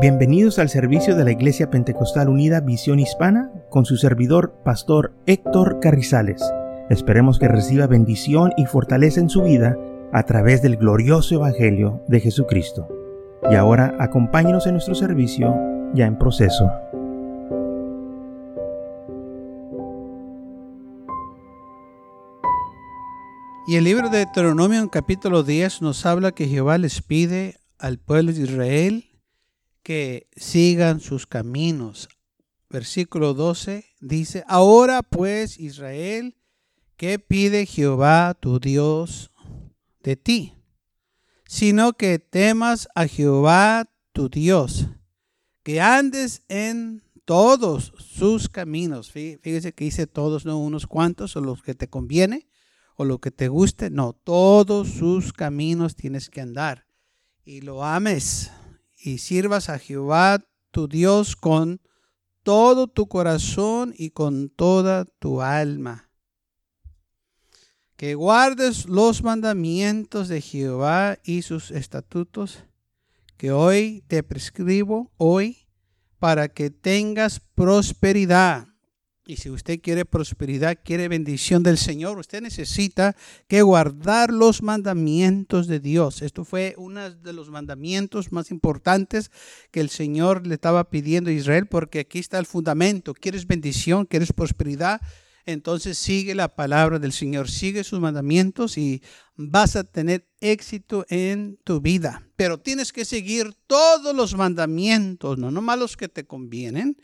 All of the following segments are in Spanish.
Bienvenidos al servicio de la Iglesia Pentecostal Unida Visión Hispana con su servidor, Pastor Héctor Carrizales. Esperemos que reciba bendición y fortaleza en su vida a través del glorioso Evangelio de Jesucristo. Y ahora acompáñenos en nuestro servicio ya en proceso. Y el libro de Deuteronomio en capítulo 10 nos habla que Jehová les pide al pueblo de Israel que sigan sus caminos. Versículo 12 dice, ahora pues Israel, ¿qué pide Jehová tu Dios de ti? Sino que temas a Jehová tu Dios, que andes en todos sus caminos. Fíjese que dice todos, no unos cuantos, o los que te conviene, o lo que te guste. No, todos sus caminos tienes que andar. Y lo ames y sirvas a Jehová tu Dios con todo tu corazón y con toda tu alma. Que guardes los mandamientos de Jehová y sus estatutos que hoy te prescribo, hoy, para que tengas prosperidad y si usted quiere prosperidad, quiere bendición del Señor, usted necesita que guardar los mandamientos de Dios. Esto fue uno de los mandamientos más importantes que el Señor le estaba pidiendo a Israel, porque aquí está el fundamento. ¿Quieres bendición? ¿Quieres prosperidad? Entonces sigue la palabra del Señor, sigue sus mandamientos y vas a tener éxito en tu vida. Pero tienes que seguir todos los mandamientos, no nomás los que te convienen,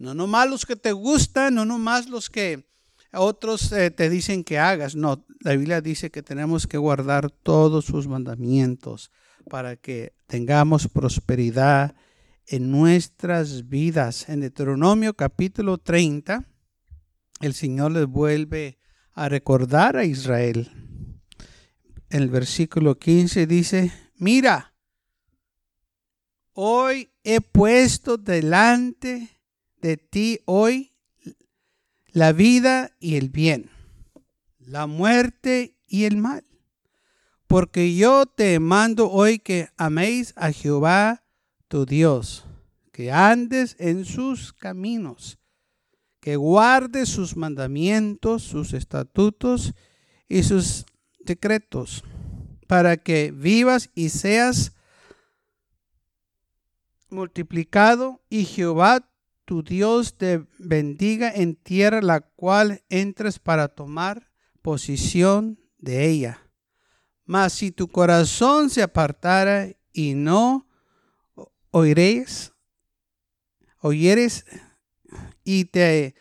no nomás los que te gustan, no nomás los que otros eh, te dicen que hagas. No, la Biblia dice que tenemos que guardar todos sus mandamientos para que tengamos prosperidad en nuestras vidas. En Deuteronomio capítulo 30, el Señor les vuelve a recordar a Israel. En el versículo 15 dice, mira, hoy he puesto delante de ti hoy la vida y el bien, la muerte y el mal. Porque yo te mando hoy que améis a Jehová tu Dios, que andes en sus caminos, que guardes sus mandamientos, sus estatutos y sus decretos, para que vivas y seas multiplicado y Jehová tu Dios te bendiga en tierra la cual entres para tomar posición de ella. Mas si tu corazón se apartara y no oiréis, oyeres y te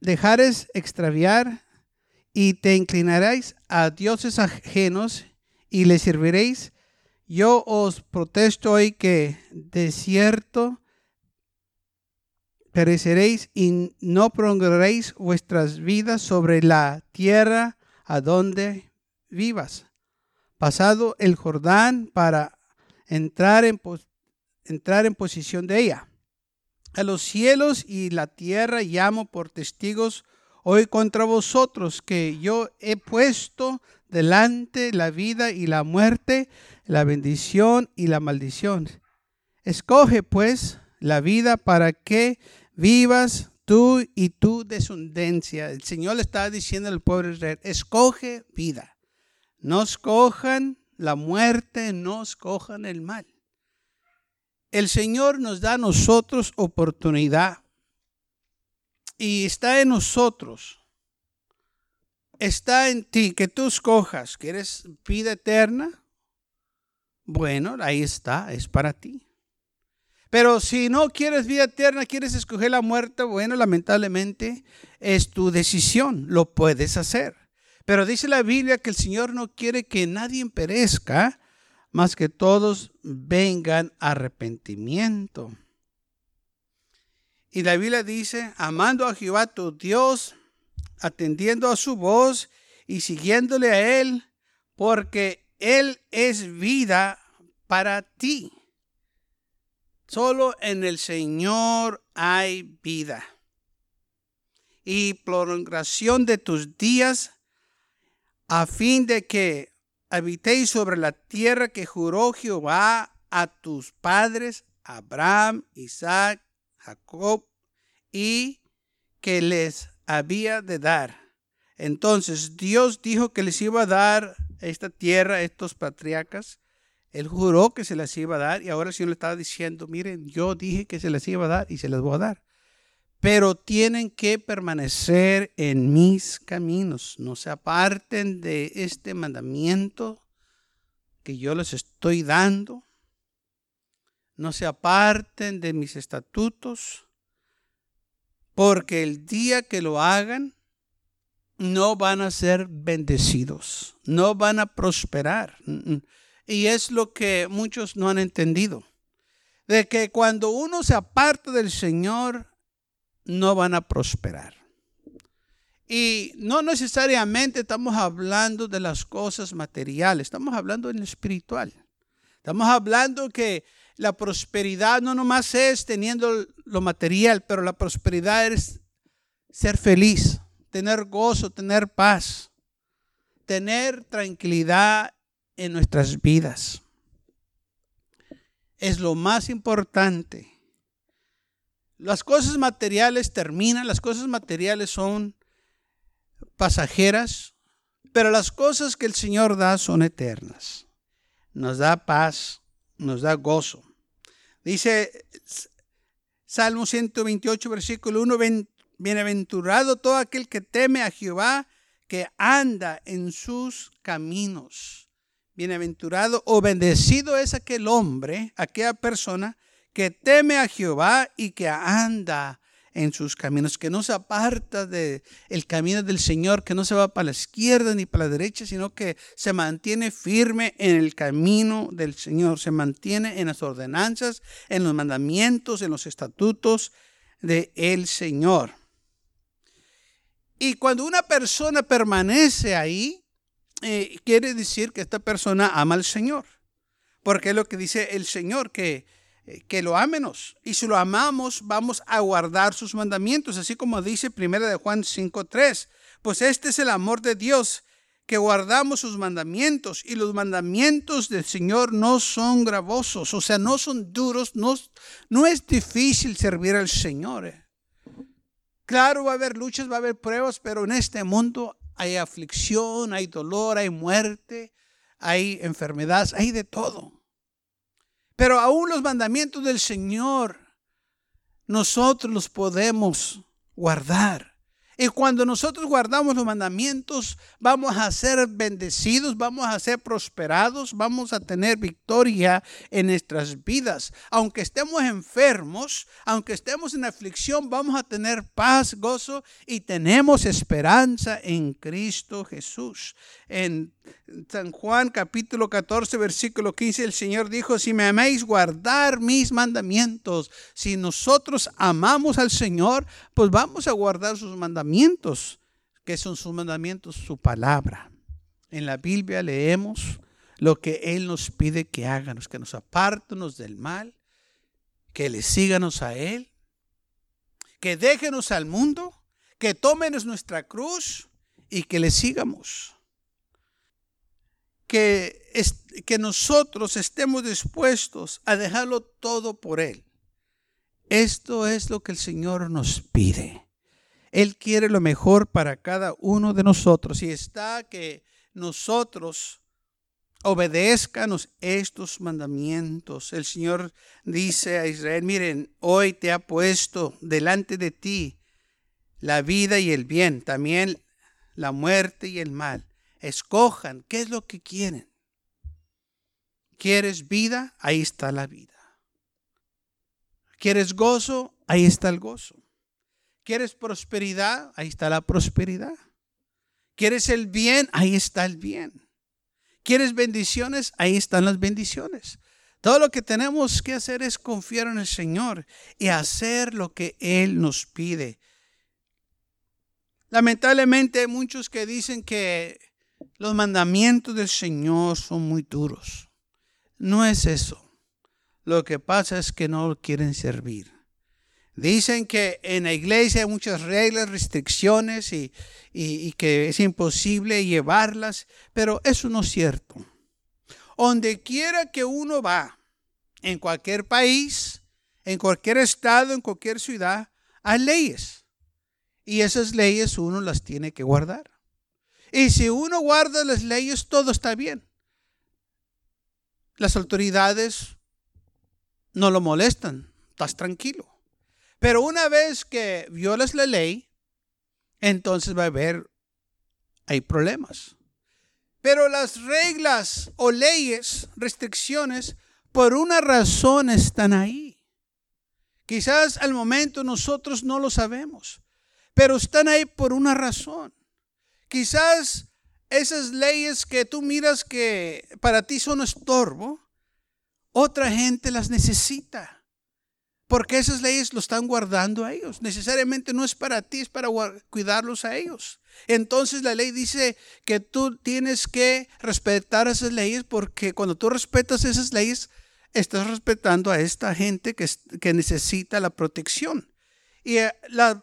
dejares extraviar y te inclinaréis a dioses ajenos y les serviréis, yo os protesto hoy que de cierto pereceréis y no prolongaréis vuestras vidas sobre la tierra a donde vivas. Pasado el Jordán para entrar en, entrar en posición de ella. A los cielos y la tierra llamo por testigos hoy contra vosotros que yo he puesto delante la vida y la muerte, la bendición y la maldición. Escoge pues la vida para que vivas tú y tu descendencia. El Señor le está diciendo al pueblo Israel, escoge vida. No escojan la muerte, no escojan el mal. El Señor nos da a nosotros oportunidad y está en nosotros. Está en ti que tú escojas. ¿Quieres vida eterna? Bueno, ahí está, es para ti. Pero si no quieres vida eterna, quieres escoger la muerte, bueno, lamentablemente es tu decisión, lo puedes hacer. Pero dice la Biblia que el Señor no quiere que nadie perezca, más que todos vengan arrepentimiento. Y la Biblia dice, amando a Jehová tu Dios, atendiendo a su voz y siguiéndole a Él, porque Él es vida para ti. Solo en el Señor hay vida. Y prolongación de tus días a fin de que habitéis sobre la tierra que juró Jehová a tus padres Abraham, Isaac, Jacob y que les había de dar. Entonces Dios dijo que les iba a dar esta tierra a estos patriarcas. Él juró que se las iba a dar y ahora el Señor le estaba diciendo, miren, yo dije que se las iba a dar y se las voy a dar. Pero tienen que permanecer en mis caminos. No se aparten de este mandamiento que yo les estoy dando. No se aparten de mis estatutos. Porque el día que lo hagan, no van a ser bendecidos, no van a prosperar. Y es lo que muchos no han entendido. De que cuando uno se aparta del Señor, no van a prosperar. Y no necesariamente estamos hablando de las cosas materiales, estamos hablando en lo espiritual. Estamos hablando que la prosperidad no nomás es teniendo lo material, pero la prosperidad es ser feliz, tener gozo, tener paz, tener tranquilidad en nuestras vidas. Es lo más importante. Las cosas materiales terminan, las cosas materiales son pasajeras, pero las cosas que el Señor da son eternas. Nos da paz, nos da gozo. Dice Salmo 128, versículo 1, Bienaventurado todo aquel que teme a Jehová, que anda en sus caminos. Bienaventurado o bendecido es aquel hombre, aquella persona que teme a Jehová y que anda en sus caminos, que no se aparta del el camino del Señor, que no se va para la izquierda ni para la derecha, sino que se mantiene firme en el camino del Señor, se mantiene en las ordenanzas, en los mandamientos, en los estatutos del el Señor. Y cuando una persona permanece ahí, eh, quiere decir que esta persona ama al Señor. Porque es lo que dice el Señor, que, eh, que lo ámenos. Y si lo amamos, vamos a guardar sus mandamientos. Así como dice 1 de Juan 5.3. Pues este es el amor de Dios, que guardamos sus mandamientos. Y los mandamientos del Señor no son gravosos, o sea, no son duros. No, no es difícil servir al Señor. Eh. Claro, va a haber luchas, va a haber pruebas, pero en este mundo hay aflicción, hay dolor, hay muerte, hay enfermedades, hay de todo. Pero aún los mandamientos del Señor, nosotros los podemos guardar. Y cuando nosotros guardamos los mandamientos, vamos a ser bendecidos, vamos a ser prosperados, vamos a tener victoria en nuestras vidas. Aunque estemos enfermos, aunque estemos en aflicción, vamos a tener paz, gozo y tenemos esperanza en Cristo Jesús. San Juan capítulo 14, versículo 15, el Señor dijo, si me amáis, guardar mis mandamientos. Si nosotros amamos al Señor, pues vamos a guardar sus mandamientos. que son sus mandamientos? Su palabra. En la Biblia leemos lo que Él nos pide que hagamos, que nos apartemos del mal, que le síganos a Él, que déjenos al mundo, que tómenos nuestra cruz y que le sigamos que, que nosotros estemos dispuestos a dejarlo todo por Él. Esto es lo que el Señor nos pide. Él quiere lo mejor para cada uno de nosotros y está que nosotros obedezcanos estos mandamientos. El Señor dice a Israel, miren, hoy te ha puesto delante de ti la vida y el bien, también la muerte y el mal escojan qué es lo que quieren. ¿Quieres vida? Ahí está la vida. ¿Quieres gozo? Ahí está el gozo. ¿Quieres prosperidad? Ahí está la prosperidad. ¿Quieres el bien? Ahí está el bien. ¿Quieres bendiciones? Ahí están las bendiciones. Todo lo que tenemos que hacer es confiar en el Señor y hacer lo que Él nos pide. Lamentablemente hay muchos que dicen que los mandamientos del Señor son muy duros. No es eso. Lo que pasa es que no quieren servir. Dicen que en la iglesia hay muchas reglas, restricciones y, que es imposible llevarlas, pero eso no es cierto. Donde quiera que uno va, en cualquier país, En cualquier estado, en cualquier ciudad, hay leyes. Y esas leyes uno las tiene que guardar. Y si uno guarda las leyes, todo está bien. Las autoridades no lo molestan, estás tranquilo. Pero una vez que violas la ley, entonces va a haber, hay problemas. Pero las reglas o leyes, restricciones, por una razón están ahí. Quizás al momento nosotros no lo sabemos, pero están ahí por una razón. Quizás esas leyes que tú miras que para ti son estorbo, otra gente las necesita. Porque esas leyes lo están guardando a ellos. Necesariamente no es para ti, es para cuidarlos a ellos. Entonces la ley dice que tú tienes que respetar esas leyes porque cuando tú respetas esas leyes, estás respetando a esta gente que, que necesita la protección. Y eh,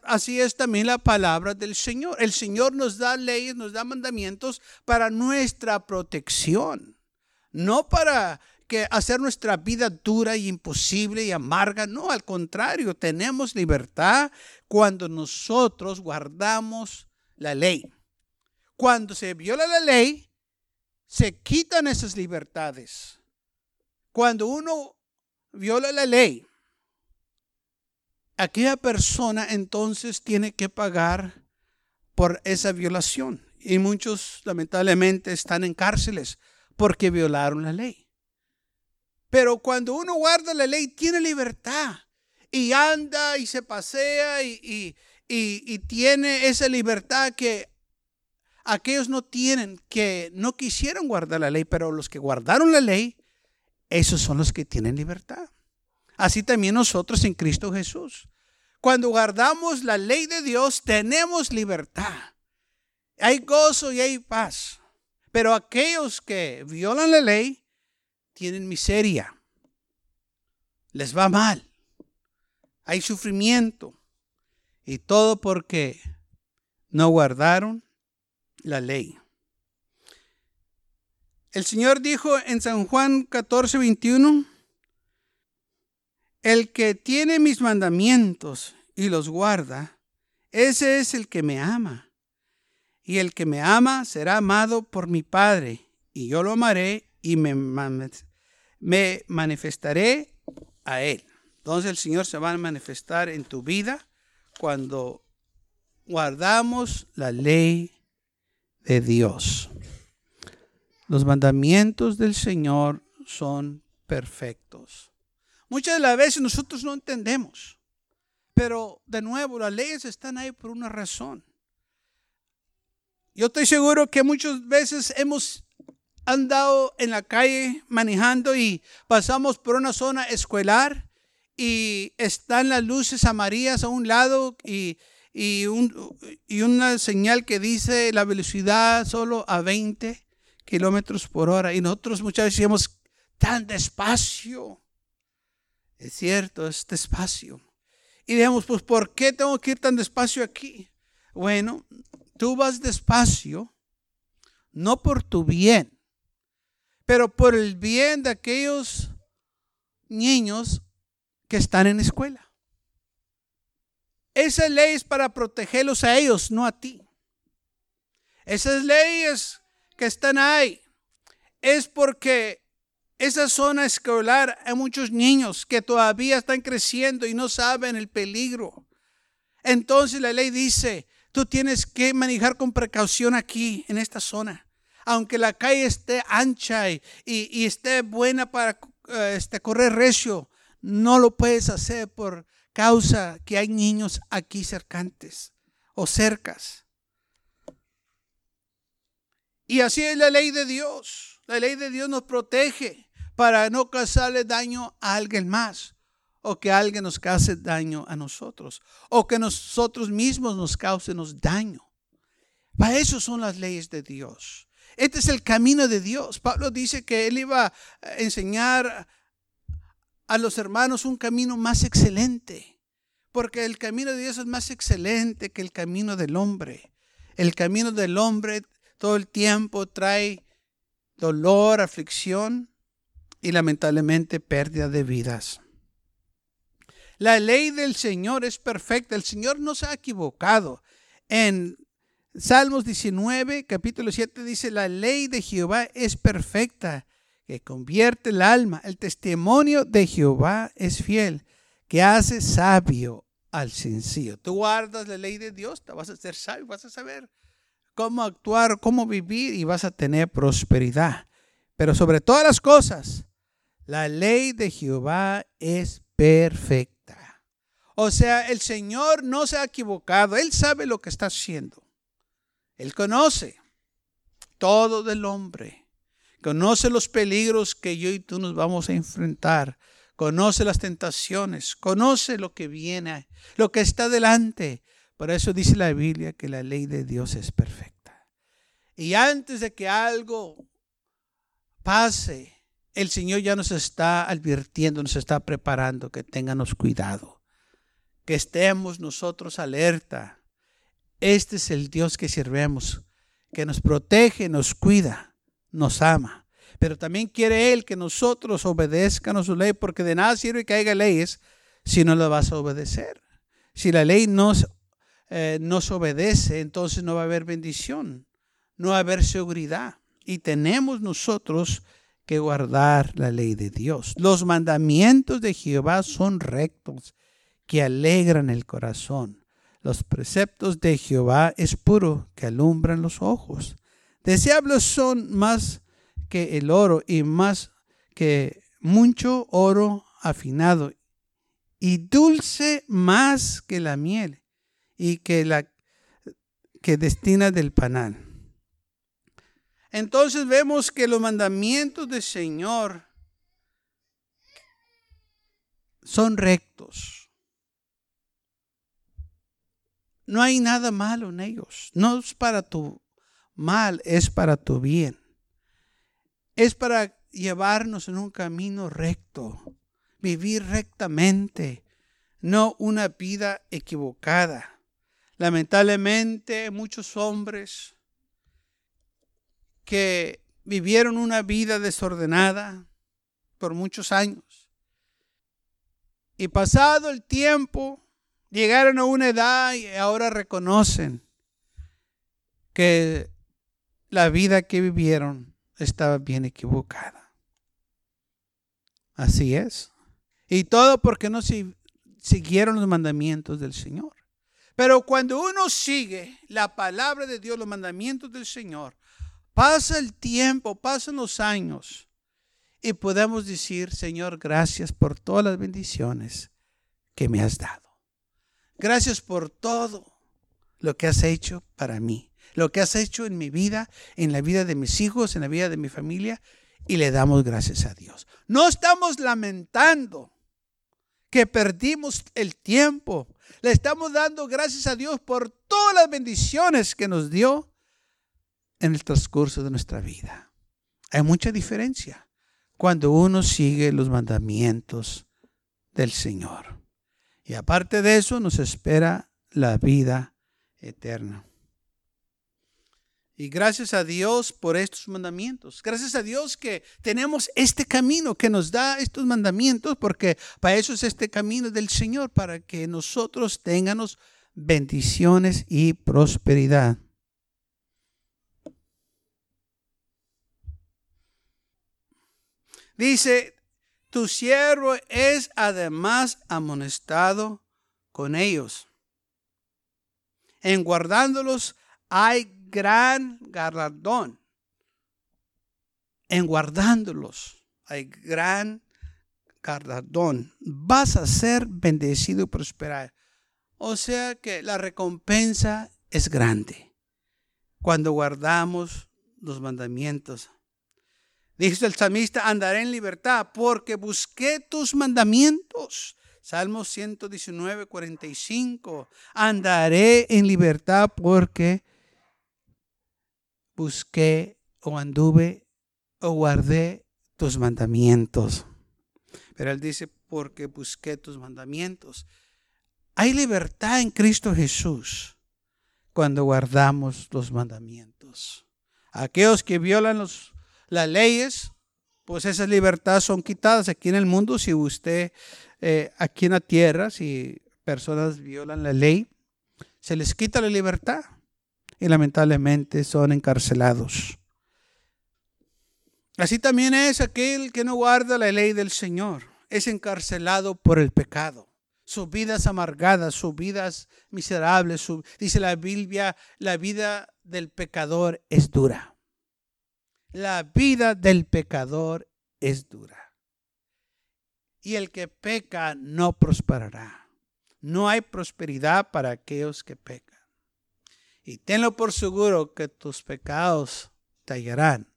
así es también la palabra del Señor. El Señor nos da leyes, nos da mandamientos para nuestra protección, no para que hacer nuestra vida dura y imposible y amarga. No, al contrario, tenemos libertad cuando nosotros guardamos la ley. Cuando se viola la ley, se quitan esas libertades. Cuando uno viola la ley, aquella persona entonces tiene que pagar por esa violación. Y muchos lamentablemente están en cárceles porque violaron la ley. Pero cuando uno guarda la ley, tiene libertad. Y anda y se pasea y, y tiene esa libertad que aquellos no tienen, que no quisieron guardar la ley, pero los que guardaron la ley, esos son los que tienen libertad. Así también nosotros en Cristo Jesús. Cuando guardamos la ley de Dios, tenemos libertad. Hay gozo y hay paz. Pero aquellos que violan la ley tienen miseria. Les va mal. Hay sufrimiento. Y todo porque no guardaron la ley. El Señor dijo en San Juan 14, 21, el que tiene mis mandamientos y los guarda, ese es el que me ama. Y el que me ama será amado por mi Padre, y yo lo amaré y me, me manifestaré a él. Entonces el Señor se va a manifestar en tu vida cuando guardamos la ley de Dios. Los mandamientos del Señor son perfectos. Muchas de las veces nosotros no entendemos, pero de nuevo las leyes están ahí por una razón. Yo estoy seguro que muchas veces hemos andado en la calle manejando y pasamos por una zona escolar y están las luces amarillas a un lado y, y, una señal que dice la velocidad solo a 20 kilómetros por hora. Y nosotros muchas veces decimos tan despacio. Es cierto, es despacio. Y digamos, pues, ¿por qué tengo que ir tan despacio aquí? Bueno, tú vas despacio, no por tu bien, pero por el bien de aquellos niños que están en escuela. Esa ley es para protegerlos a ellos, no a ti. Esas leyes que están ahí es porque esa zona escolar hay muchos niños que todavía están creciendo y no saben el peligro. Entonces la ley dice, tú tienes que manejar con precaución aquí, en esta zona. Aunque la calle esté ancha y, esté buena para eh, este, correr recio, no lo puedes hacer por causa que hay niños aquí cercantes o cercas. Y así es la ley de Dios. La ley de Dios nos protege para no causarle daño a alguien más o que alguien nos cause daño a nosotros o que nosotros mismos nos causemos daño. Para eso son las leyes de Dios. Este es el camino de Dios. Pablo dice que él iba a enseñar a los hermanos un camino más excelente, porque el camino de Dios es más excelente que el camino del hombre. El camino del hombre todo el tiempo trae dolor, aflicción, y lamentablemente pérdida de vidas. La ley del Señor es perfecta. El Señor no se ha equivocado. En Salmos 19, capítulo 7 dice, la ley de Jehová es perfecta, que convierte el alma. El testimonio de Jehová es fiel, que hace sabio al sencillo. Tú guardas la ley de Dios, te vas a hacer sabio, vas a saber cómo actuar, cómo vivir y vas a tener prosperidad. Pero sobre todas las cosas, la ley de Jehová es perfecta. O sea, el Señor no se ha equivocado, Él sabe lo que está haciendo. Él conoce todo del hombre, conoce los peligros que yo y tú nos vamos a enfrentar, conoce las tentaciones, conoce lo que viene, lo que está delante. Por eso dice la Biblia que la ley de Dios es perfecta. Y antes de que algo pase, el Señor ya nos está advirtiendo, nos está preparando que tengamos cuidado, que estemos nosotros alerta. Este es el Dios que sirvemos, que nos protege, nos cuida, nos ama. Pero también quiere Él que nosotros obedezcamos su ley, porque de nada sirve que haya leyes si no lo vas a obedecer. Si la ley nos, eh, nos obedece, entonces no va a haber bendición, no va a haber seguridad. Y tenemos nosotros que guardar la ley de Dios. Los mandamientos de Jehová son rectos, que alegran el corazón. Los preceptos de Jehová es puro, que alumbran los ojos. Deseables son más que el oro y más que mucho oro afinado y dulce más que la miel y que la que destina del panal entonces vemos que los mandamientos del Señor son rectos. No hay nada malo en ellos. No es para tu mal, es para tu bien. Es para llevarnos en un camino recto, vivir rectamente, no una vida equivocada. Lamentablemente muchos hombres que vivieron una vida desordenada por muchos años. Y pasado el tiempo, llegaron a una edad y ahora reconocen que la vida que vivieron estaba bien equivocada. Así es. Y todo porque no siguieron los mandamientos del Señor. Pero cuando uno sigue la palabra de Dios, los mandamientos del Señor, Pasa el tiempo, pasan los años y podemos decir, Señor, gracias por todas las bendiciones que me has dado. Gracias por todo lo que has hecho para mí, lo que has hecho en mi vida, en la vida de mis hijos, en la vida de mi familia, y le damos gracias a Dios. No estamos lamentando que perdimos el tiempo. Le estamos dando gracias a Dios por todas las bendiciones que nos dio en el transcurso de nuestra vida. Hay mucha diferencia cuando uno sigue los mandamientos del Señor. Y aparte de eso nos espera la vida eterna. Y gracias a Dios por estos mandamientos. Gracias a Dios que tenemos este camino que nos da estos mandamientos, porque para eso es este camino del Señor, para que nosotros tengamos bendiciones y prosperidad. Dice, tu siervo es además amonestado con ellos. En guardándolos hay gran galardón. En guardándolos hay gran galardón. Vas a ser bendecido y prosperar. O sea que la recompensa es grande cuando guardamos los mandamientos Dice el salmista, andaré en libertad porque busqué tus mandamientos. Salmo 119, 45. Andaré en libertad porque busqué o anduve o guardé tus mandamientos. Pero él dice, porque busqué tus mandamientos. Hay libertad en Cristo Jesús cuando guardamos los mandamientos. Aquellos que violan los las leyes, pues esas libertades son quitadas aquí en el mundo si usted eh, aquí en la tierra, si personas violan la ley, se les quita la libertad y lamentablemente son encarcelados. Así también es aquel que no guarda la ley del Señor, es encarcelado por el pecado. Sus vidas amargadas, sus vidas miserables, dice la Biblia, la vida del pecador es dura. La vida del pecador es dura. Y el que peca no prosperará. No hay prosperidad para aquellos que pecan. Y tenlo por seguro que tus pecados te hallarán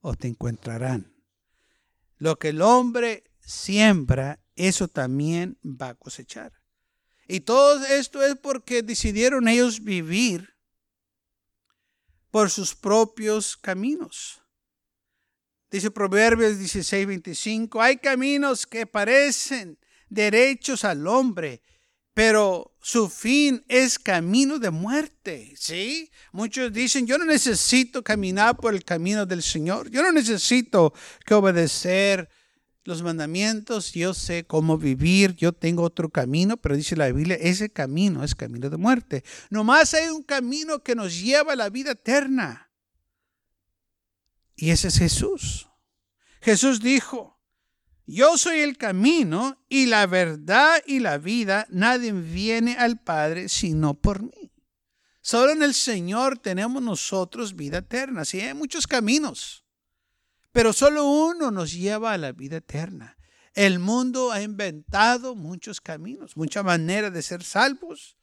o te encontrarán. Lo que el hombre siembra, eso también va a cosechar. Y todo esto es porque decidieron ellos vivir por sus propios caminos. Dice Proverbios 16, 25, hay caminos que parecen derechos al hombre, pero su fin es camino de muerte, ¿sí? Muchos dicen, yo no necesito caminar por el camino del Señor, yo no necesito que obedecer los mandamientos, yo sé cómo vivir, yo tengo otro camino, pero dice la Biblia, ese camino es camino de muerte. Nomás hay un camino que nos lleva a la vida eterna. Y ese es Jesús. Jesús dijo, yo soy el camino y la verdad y la vida. Nadie viene al Padre sino por mí. Solo en el Señor tenemos nosotros vida eterna. Sí, hay muchos caminos, pero solo uno nos lleva a la vida eterna. El mundo ha inventado muchos caminos, muchas maneras de ser salvos.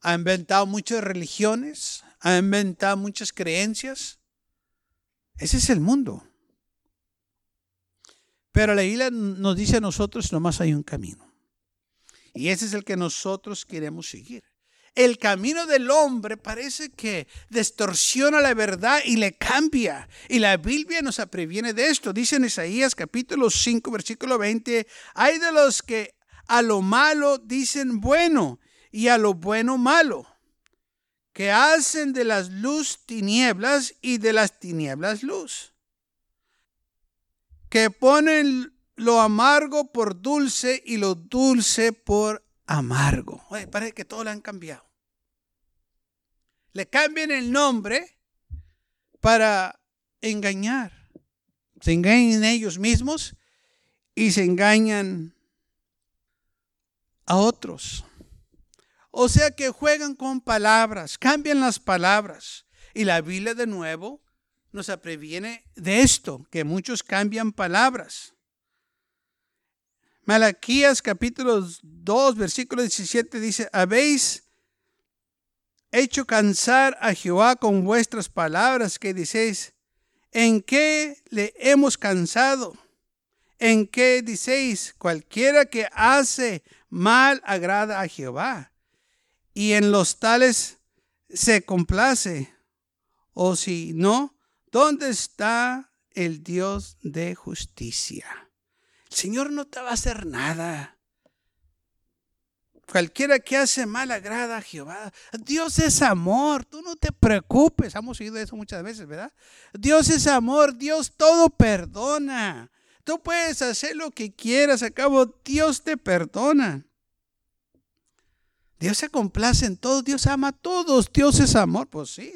Ha inventado muchas religiones, ha inventado muchas creencias. Ese es el mundo. Pero la Biblia nos dice a nosotros, nomás hay un camino. Y ese es el que nosotros queremos seguir. El camino del hombre parece que distorsiona la verdad y le cambia. Y la Biblia nos previene de esto. Dice en Isaías capítulo 5, versículo 20, hay de los que a lo malo dicen bueno y a lo bueno malo, que hacen de las luz tinieblas y de las tinieblas luz que ponen lo amargo por dulce y lo dulce por amargo. Parece que todo le han cambiado. Le cambian el nombre para engañar. Se engañan ellos mismos y se engañan a otros. O sea que juegan con palabras, cambian las palabras. Y la Biblia de nuevo nos previene de esto, que muchos cambian palabras. Malaquías capítulo 2, versículo 17 dice, habéis hecho cansar a Jehová con vuestras palabras que dices, ¿en qué le hemos cansado? ¿En qué dices, cualquiera que hace mal agrada a Jehová? Y en los tales se complace. O si no, ¿Dónde está el Dios de justicia? El Señor no te va a hacer nada. Cualquiera que hace mal agrada a Jehová. Dios es amor, tú no te preocupes. Hemos oído eso muchas veces, ¿verdad? Dios es amor, Dios todo perdona. Tú puedes hacer lo que quieras, a cabo Dios te perdona. Dios se complace en todo, Dios ama a todos, Dios es amor. Pues sí,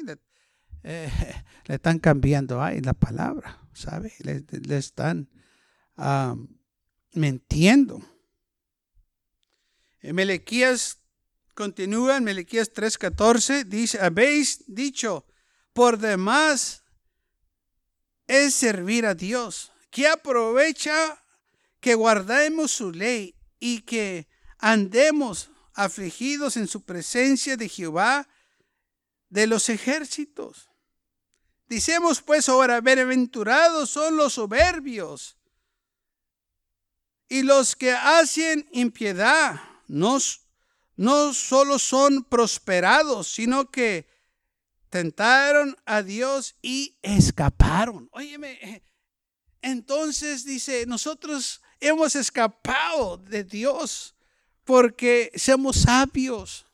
le están cambiando ahí la palabra, ¿sabe? Le, están ah, mintiendo. En Melequías continúa, en Melequías 3:14, dice, habéis dicho, por demás es servir a Dios, que aprovecha que guardemos su ley y que andemos afligidos en su presencia de Jehová de los ejércitos. Dicemos pues ahora, bienaventurados son los soberbios y los que hacen impiedad. No, no solo son prosperados, sino que tentaron a Dios y escaparon. Óyeme, entonces dice, nosotros hemos escapado de Dios porque somos sabios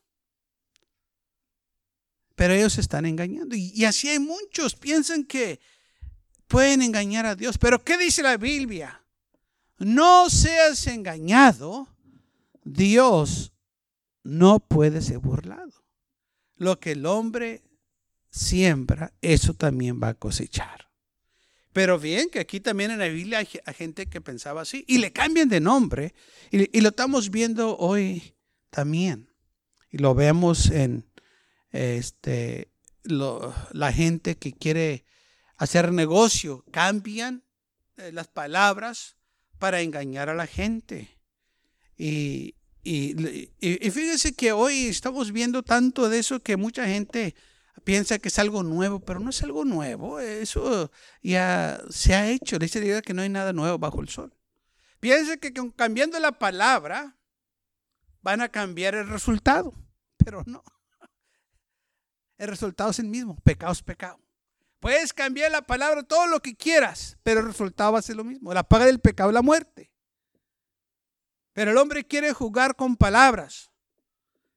pero ellos están engañando. Y, así hay muchos, piensan que pueden engañar a Dios. Pero ¿qué dice la Biblia? no seas engañado, Dios no puede ser burlado. Lo que el hombre siembra, eso también va a cosechar. Pero bien, que aquí también en la Biblia hay, gente que pensaba así y le cambian de nombre y, lo estamos viendo hoy también. Y lo vemos en este, la gente que quiere hacer negocio, cambian eh, las palabras para engañar a la gente. Y, y, y, fíjense que hoy estamos viendo tanto de eso que mucha gente piensa que es algo nuevo, pero no es algo nuevo. Eso ya se ha hecho. Dice que no hay nada nuevo bajo el sol. Piensa que cambiando la palabra van a cambiar el resultado, pero no. El resultado es el mismo. Pecado es pecado. Puedes cambiar la palabra todo lo que quieras, pero el resultado va a ser lo mismo. La paga del pecado es la muerte. Pero el hombre quiere jugar con palabras,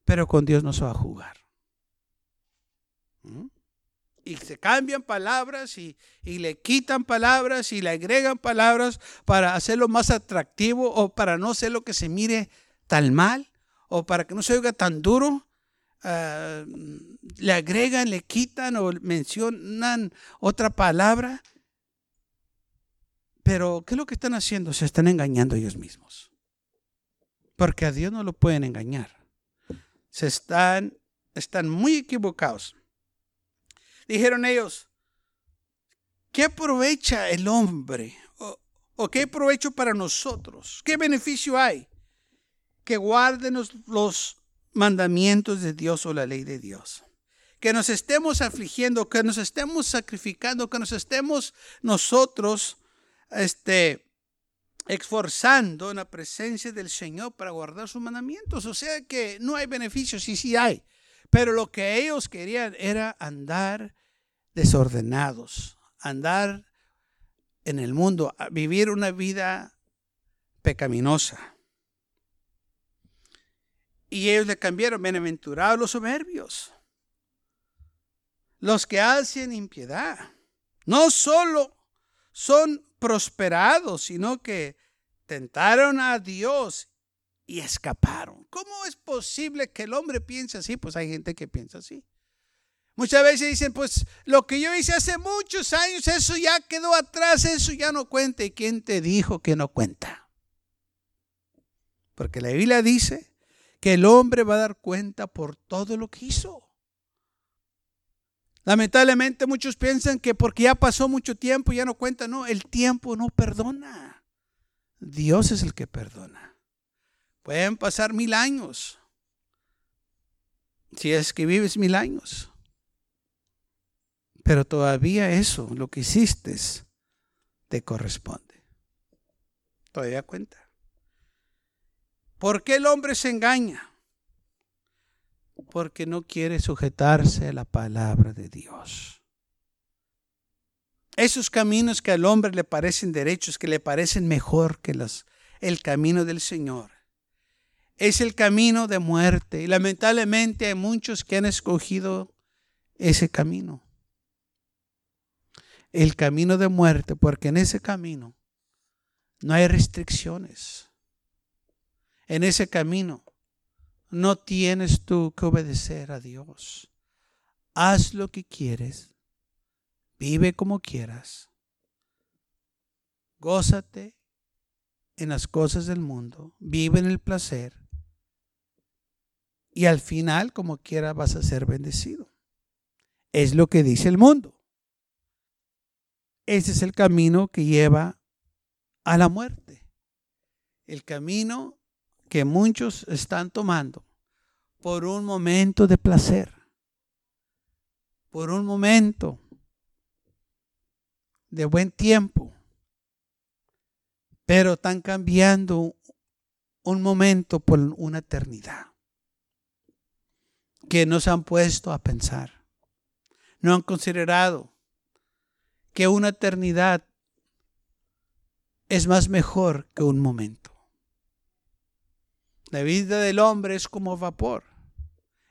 pero con Dios no se va a jugar. Y se cambian palabras y, le quitan palabras y le agregan palabras para hacerlo más atractivo o para no ser lo que se mire tan mal o para que no se oiga tan duro. Ah, le agregan, le quitan o mencionan otra palabra. Pero, ¿qué es lo que están haciendo? Se están engañando ellos mismos. Porque a Dios no lo pueden engañar. Se están, están muy equivocados. Dijeron ellos, ¿qué aprovecha el hombre? ¿O, qué provecho para nosotros? ¿Qué beneficio hay? Que guarden los mandamientos de Dios o la ley de Dios. Que nos estemos afligiendo, que nos estemos sacrificando, que nos estemos nosotros este, esforzando en la presencia del Señor para guardar sus mandamientos. O sea que no hay beneficios, sí, sí hay. Pero lo que ellos querían era andar desordenados, andar en el mundo, vivir una vida pecaminosa. Y ellos le cambiaron, bienaventurados los soberbios, los que hacen impiedad. No solo son prosperados, sino que tentaron a Dios y escaparon. ¿Cómo es posible que el hombre piense así? Pues hay gente que piensa así. Muchas veces dicen, pues lo que yo hice hace muchos años, eso ya quedó atrás, eso ya no cuenta. ¿Y quién te dijo que no cuenta? Porque la Biblia dice que el hombre va a dar cuenta por todo lo que hizo. Lamentablemente muchos piensan que porque ya pasó mucho tiempo ya no cuenta. No, el tiempo no perdona. Dios es el que perdona. Pueden pasar mil años. Si es que vives mil años. Pero todavía eso, lo que hiciste, te corresponde. Todavía cuenta. ¿Por qué el hombre se engaña? Porque no quiere sujetarse a la palabra de Dios. Esos caminos que al hombre le parecen derechos, que le parecen mejor que los, el camino del Señor, es el camino de muerte. Y lamentablemente hay muchos que han escogido ese camino el camino de muerte, porque en ese camino no hay restricciones. En ese camino no tienes tú que obedecer a Dios. Haz lo que quieres, vive como quieras, gózate en las cosas del mundo, vive en el placer y al final, como quiera, vas a ser bendecido. Es lo que dice el mundo. Ese es el camino que lleva a la muerte. El camino que muchos están tomando por un momento de placer, por un momento de buen tiempo, pero están cambiando un momento por una eternidad que no se han puesto a pensar, no han considerado que una eternidad es más mejor que un momento. La vida del hombre es como vapor,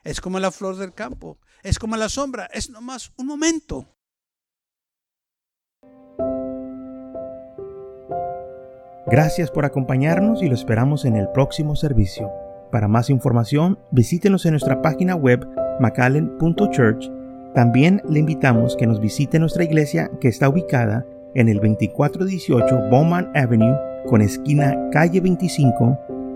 es como la flor del campo, es como la sombra, es nomás un momento. Gracias por acompañarnos y lo esperamos en el próximo servicio. Para más información, visítenos en nuestra página web macallen.church. También le invitamos que nos visite nuestra iglesia que está ubicada en el 2418 Bowman Avenue con esquina calle 25